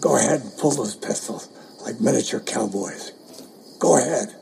Go ahead and pull those pistols like miniature cowboys. Go ahead.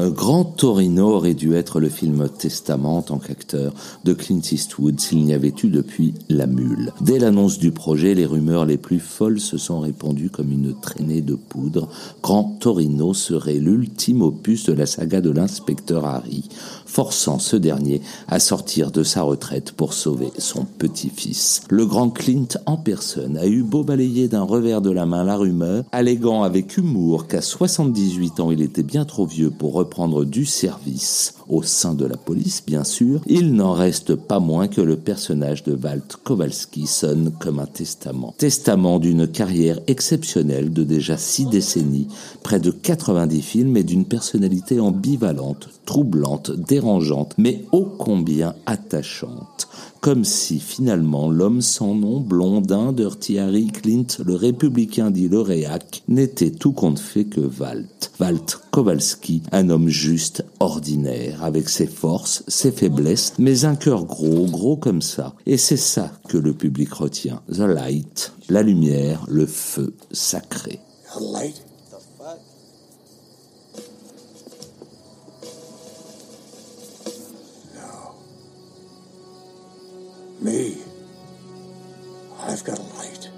Grand Torino aurait dû être le film Testament en tant qu'acteur de Clint Eastwood s'il n'y avait eu depuis La Mule. Dès l'annonce du projet, les rumeurs les plus folles se sont répandues comme une traînée de poudre. Grand Torino serait l'ultime opus de la saga de l'inspecteur Harry, forçant ce dernier à sortir de sa retraite pour sauver son petit-fils. Le grand Clint en personne a eu beau balayer d'un revers de la main la rumeur, alléguant avec humour qu'à 78 ans il était bien trop vieux pour prendre du service au sein de la police, bien sûr, il n'en reste pas moins que le personnage de Walt Kowalski sonne comme un testament. Testament d'une carrière exceptionnelle de déjà six décennies, près de 90 films et d'une personnalité ambivalente, troublante, dérangeante, mais ô combien attachante comme si finalement l'homme sans nom, blondin, Dirty Harry Clint, le républicain dit Loréac, n'était tout compte fait que Walt. Walt Kowalski, un homme juste, ordinaire, avec ses forces, ses faiblesses, mais un cœur gros, gros comme ça. Et c'est ça que le public retient. The light, la lumière, le feu sacré. Me. I've got a light.